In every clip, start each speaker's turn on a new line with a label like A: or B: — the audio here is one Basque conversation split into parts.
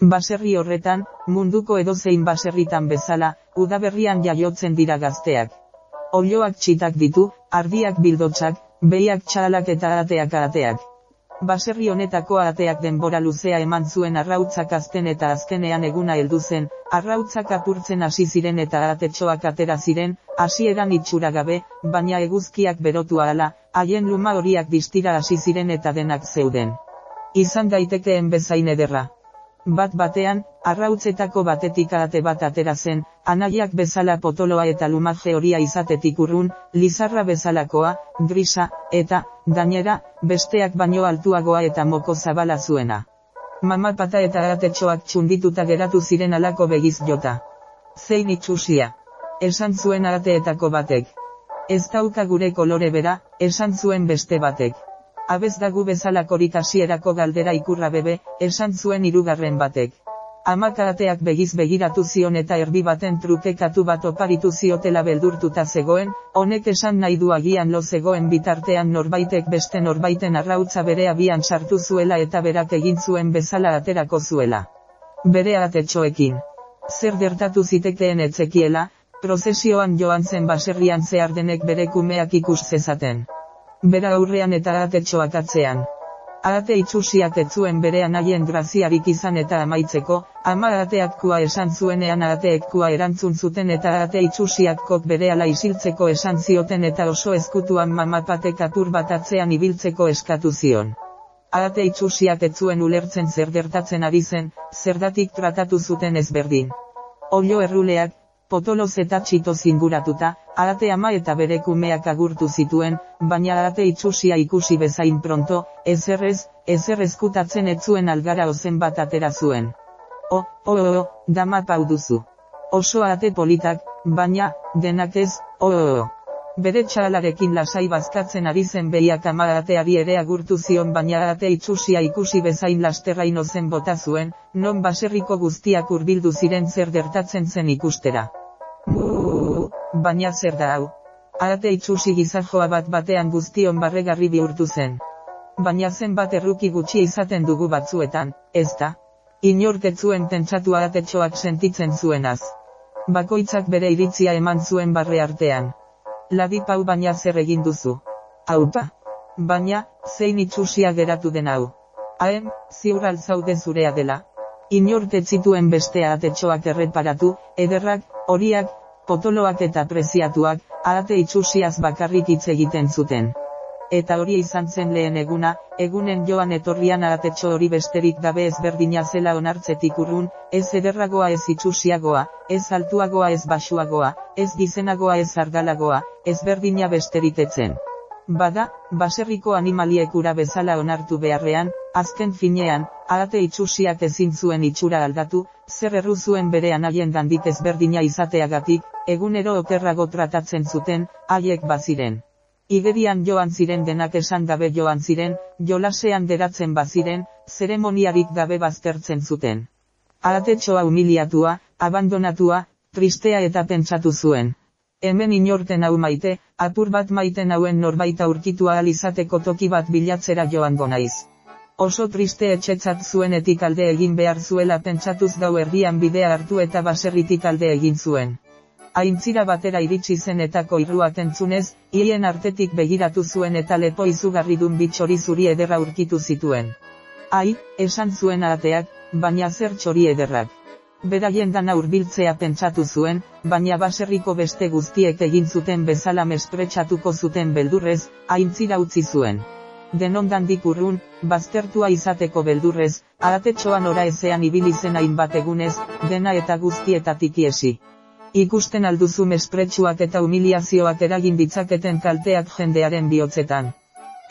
A: Baserri horretan, munduko edozein baserritan bezala, udaberrian jaiotzen dira gazteak. Olioak txitak ditu, ardiak bildotsak, behiak txalak eta ateak ateak. Baserri honetako ateak denbora luzea eman zuen arrautzak azten eta azkenean eguna heldu zen, arrautzak apurtzen hasi ziren eta atetxoak atera ziren, hasieran itxura gabe, baina eguzkiak berotu ahala, haien luma horiak distira hasi ziren eta denak zeuden. Izan daitekeen bezain ederra. Bat batean, arrautzetako batetik ate bat atera zen, anaiak bezala potoloa eta lumaje horia izatetik urrun, lizarra bezalakoa, grisa, eta, gainera, besteak baino altuagoa eta moko zabala zuena. Mama pata eta atetxoak txundituta geratu ziren alako begiz jota. Zein itxusia. Esan zuen arateetako batek. Ez dauka gure kolore bera, esan zuen beste batek abez dagu bezalakorik hasierako galdera ikurra bebe, esan zuen hirugarren batek. Amakarateak begiz begiratu zion eta erbi baten trukekatu bat oparitu ziotela beldurtuta zegoen, honek esan nahi du agian lo zegoen bitartean norbaitek beste norbaiten arrautza bere abian sartu zuela eta berak egin zuen bezala aterako zuela. Bere atetxoekin. Zer gertatu zitekeen etzekiela, prozesioan joan zen baserrian zehar denek bere kumeak ikus zezaten bera aurrean eta atetxoak atzean. Arate itxusiak etzuen bere anaien graziarik izan eta amaitzeko, ama arateak kua esan zuenean arateek kua erantzun zuten eta arate itxusiak kok bere ala isiltzeko esan zioten eta oso ezkutuan mamapatek apur bat atzean ibiltzeko eskatu zion. Arate itxusiak etzuen ulertzen zer gertatzen ari zen, zerdatik tratatu zuten ezberdin. Olio erruleak, potoloz eta txito zinguratuta, arate ama eta bere kumeak agurtu zituen, baina arate itxusia ikusi bezain pronto, ezerrez, ezerrez kutatzen etzuen algara ozen bat atera zuen. O, o, o, o, dama pau duzu. Oso arate politak, baina, denak ez, o, o, o bere txalarekin lasai bazkatzen ari zen behiak amagateari ere agurtu zion baina ate itxusia ikusi bezain lasterra inozen bota zuen, non baserriko guztiak urbildu ziren zer gertatzen zen ikustera. Baina zer da hau? Arate itxusi gizajoa bat batean guztion barregarri bihurtu zen. Baina zen bat erruki gutxi izaten dugu batzuetan, ez da? Inortetzuen pentsatu aratetxoak sentitzen zuenaz. Bakoitzak bere iritzia eman zuen barre artean. Ladi pau baina zer egin duzu. Aupa. Baina, zein itxusia geratu den hau. Haen, ziur alzaude zurea dela. Inorte zituen bestea atetxoak erreparatu, ederrak, horiak, potoloak eta preziatuak, arate itxusiaz bakarrik hitz egiten zuten eta hori izan zen lehen eguna, egunen joan etorrian aratetxo hori besterik gabe ezberdina zela onartzetik urrun, ez ederragoa ez itxusiagoa, ez altuagoa ez basuagoa, ez dizenagoa ez argalagoa, ezberdina besterik etzen. Bada, baserriko animaliek ura bezala onartu beharrean, azken finean, arate itxusiak ezin zuen itxura aldatu, zer erru zuen bere anaien dandik ezberdina izateagatik, egunero okerrago tratatzen zuten, haiek baziren. Igerian joan ziren denak esan gabe joan ziren, jolasean deratzen baziren, zeremoniarik gabe baztertzen zuten. Aratetxoa humiliatua, abandonatua, tristea eta pentsatu zuen. Hemen inorten hau maite, apur bat maiten hauen norbait aurkitu alizateko toki bat bilatzera joan gonaiz. Oso triste etxetzat zuenetik alde egin behar zuela pentsatuz gau erdian bidea hartu eta baserritik alde egin zuen aintzira batera iritsi zen eta entzunez, hien artetik begiratu zuen eta lepo izugarri dun bitxori zuri ederra urkitu zituen. Ai, esan zuen ateak, baina zer txori ederrak. Beraien dana urbiltzea pentsatu zuen, baina baserriko beste guztiek egin zuten bezala mespretsatuko zuten beldurrez, aintzira utzi zuen. Denondan dikurrun, baztertua izateko beldurrez, aratetxoan ora ezean ibili zen hainbat egunez, dena eta guztietatik iesi. Ikusten alduzu mespretsuak eta humiliazioak eragin ditzaketen kalteak jendearen bihotzetan.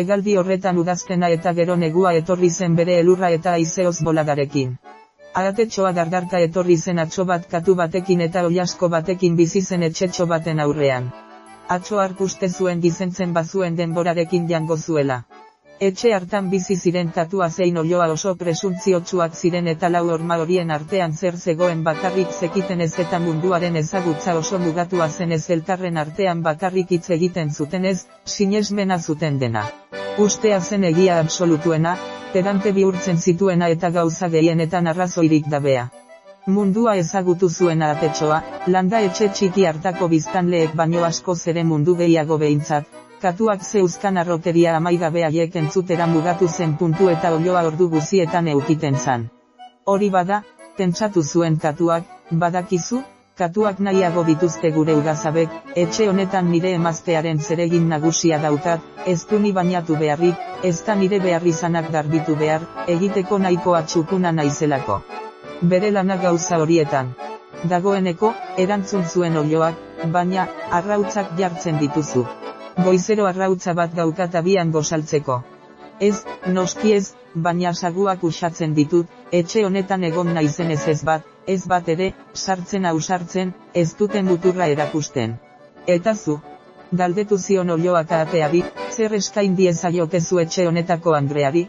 A: Egaldi horretan udazkena eta gero negua etorri zen bere elurra eta aizeoz boladarekin. Aratetxoa dardarka etorri zen atxo bat katu batekin eta oiasko batekin bizi zen etxetxo baten aurrean. Atxo arkuste zuen gizentzen bazuen denborarekin jango zuela. Etxe hartan bizi ziren tatua zein olioa oso presuntziotsuak ziren eta lau orma horien artean zer zegoen bakarrik zekiten ez eta munduaren ezagutza oso mugatua zen ez elkarren artean bakarrik hitz egiten zutenez, sinesmena zuten dena. Ustea zen egia absolutuena, pedante bihurtzen zituena eta gauza gehienetan arrazoirik dabea. Mundua ezagutu zuen atetxoa, landa etxe txiki hartako biztanleek baino asko zere mundu gehiago behintzat, katuak zeuzkan arroteria amaigabea entzutera mugatu zen puntu eta olioa ordu guzietan eukiten zan. Hori bada, pentsatu zuen katuak, badakizu, katuak nahiago dituzte gure ugazabek, etxe honetan nire emaztearen zeregin nagusia daukat, ez du ni bainatu beharrik, ez da nire beharrizanak garbitu behar, egiteko nahiko atxukuna naizelako. Bere lana gauza horietan. Dagoeneko, erantzun zuen olioak, baina, arrautzak jartzen dituzu goizero arrautza bat gaukat abian gozaltzeko. Ez, noski ez, baina saguak usatzen ditut, etxe honetan egon naizen ez ez bat, ez bat ere, sartzen ausartzen, ez duten muturra erakusten. Eta zu, galdetu zion olioak ateari, zer eskain diezaiokezu etxe honetako Andreari,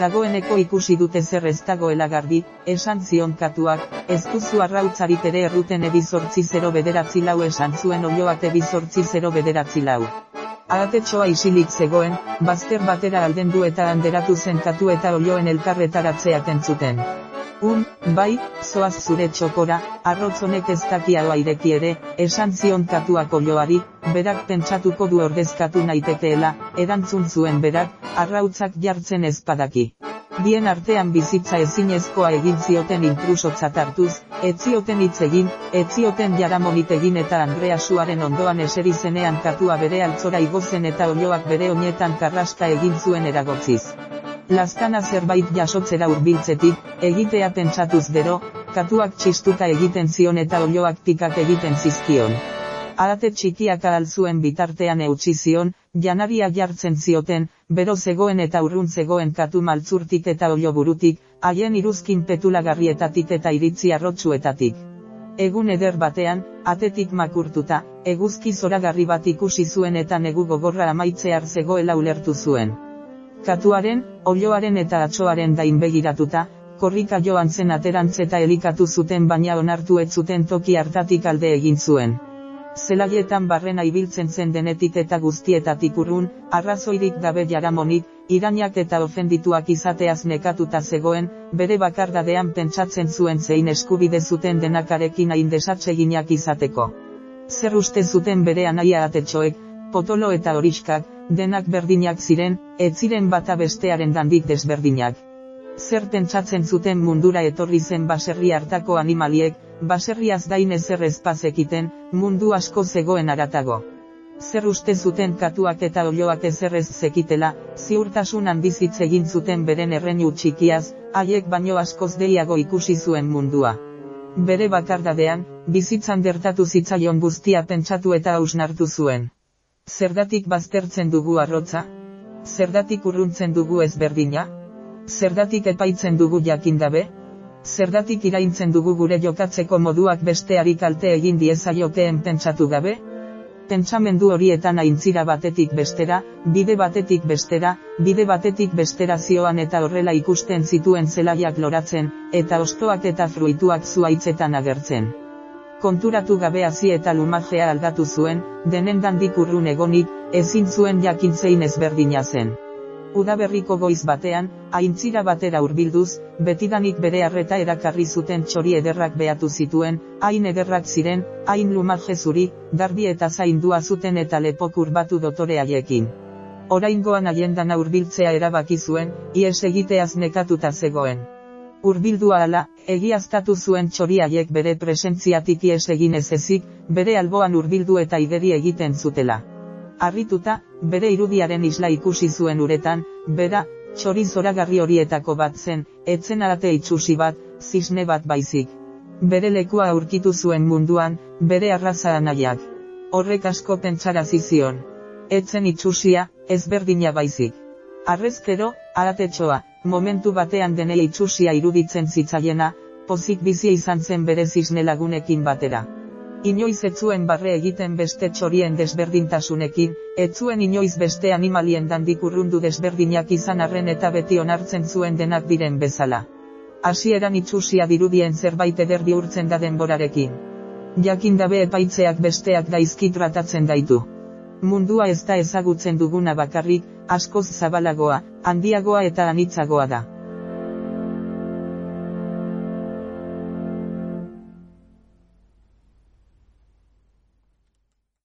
A: dagoeneko ikusi dute zer ez dagoela garbi, esan zion katuak, ez duzu arrautzarit ere erruten ebizortzi zero bederatzi lau esan zuen olioak ebizortzi zero bederatzi lau. Aratetxoa isilik zegoen, bazter batera aldendu eta handeratu zen katu eta olioen elkarretaratzeak entzuten. Un, bai, zoaz zure txokora, arrotzonek ez dakiadoa ireki ere, esan zion katuak olioari, berak pentsatuko du ordezkatu naitekeela, erantzun zuen berak, arrautzak jartzen ezpadaki. Bien artean bizitza ezinezkoa egin zioten intrusotzat hartuz, etzioten hitz egin, etzioten jaramonit egin eta Andrea Suaren ondoan eseri zenean katua bere altzora igozen eta olioak bere oinetan karraska egin zuen eragotziz. Lazkana zerbait jasotzera hurbiltzetik, egitea pentsatuz gero, katuak txistuka egiten zion eta olioak pikak egiten zizkion. Arate txikiak zuen bitartean eutsi zion, janaria jartzen zioten, bero zegoen eta urrun zegoen katu maltzurtik eta olio burutik, haien iruzkin petulagarrietatik eta iritzi arrotsuetatik. Egun eder batean, atetik makurtuta, eguzki zoragarri bat ikusi zuen eta negu gogorra amaitzear zegoela ulertu zuen. Katuaren, olioaren eta atxoaren dain begiratuta, korrika joan zen aterantz eta elikatu zuten baina onartu ez zuten toki hartatik alde egin zuen. Zelaietan barrena ibiltzen zen denetik eta guztietatik urrun, arrazoirik gabe jaramonik, irainak eta ofendituak izateaz nekatuta zegoen, bere bakardadean pentsatzen zuen zein eskubide zuten denakarekin hain desatseginak izateko. Zer uste zuten bere anaia atetxoek, potolo eta horiskak, denak berdinak ziren, ez ziren bata bestearen dandik desberdinak. Zer pentsatzen zuten mundura etorri zen baserri hartako animaliek, baserriaz gain ezer ezpazekiten, mundu asko zegoen aratago. Zer uste zuten katuak eta olioak ezerrez zekitela, ziurtasun handizitz egin zuten beren erreinu txikiaz, haiek baino askoz deiago ikusi zuen mundua. Bere bakardadean, bizitzan dertatu zitzaion guztia pentsatu eta hausnartu zuen. Zerdatik baztertzen dugu arrotza? Zerdatik urruntzen dugu ezberdina? Zerdatik epaitzen dugu jakindabe? Zerdatik iraintzen dugu gure jokatzeko moduak besteari kalte egin diezaiokeen pentsatu gabe? Pentsamendu horietan aintzira batetik bestera, bide batetik bestera, bide batetik bestera zioan eta horrela ikusten zituen zelaiak loratzen, eta ostoak eta fruituak zuaitzetan agertzen konturatu gabe hasi eta lumajea aldatu zuen, denendandik urrun egonik, ezin zuen jakintzein ezberdina zen. Udaberriko goiz batean, aintzira batera hurbilduz, betidanik bere harreta erakarri zuten txori ederrak behatu zituen, hain ederrak ziren, hain lumaje zuri, garbi eta zaindua zuten eta lepok batu dotore haiekin. Oraingoan haiendan hurbiltzea erabaki zuen, ies egiteaz nekatuta zegoen. Urbildu ala, egiaztatu zuen txoriaiek bere presentziatik ies egin ez ezik, bere alboan urbildu eta ideri egiten zutela. Arrituta, bere irudiaren isla ikusi zuen uretan, bera, txori zoragarri horietako bat zen, etzen arate itxusi bat, zisne bat baizik. Bere lekua aurkitu zuen munduan, bere arraza anaiak. Horrek asko pentsara zizion. Etzen itxusia, ezberdina baizik. Arrezkero, aratetxoa, momentu batean denei itxusia iruditzen zitzaiena, pozik bizi izan zen bere zizne lagunekin batera. Inoiz etzuen barre egiten beste txorien desberdintasunekin, etzuen inoiz beste animalien dandik urrundu desberdinak izan arren eta beti onartzen zuen denak diren bezala. Hasieran itxusia dirudien zerbait eder bihurtzen da denborarekin. Jakin dabe epaitzeak besteak gaizki tratatzen daitu. Mundua ez da ezagutzen duguna bakarrik, askoz zabalagoa, handiagoa eta anitzagoa da.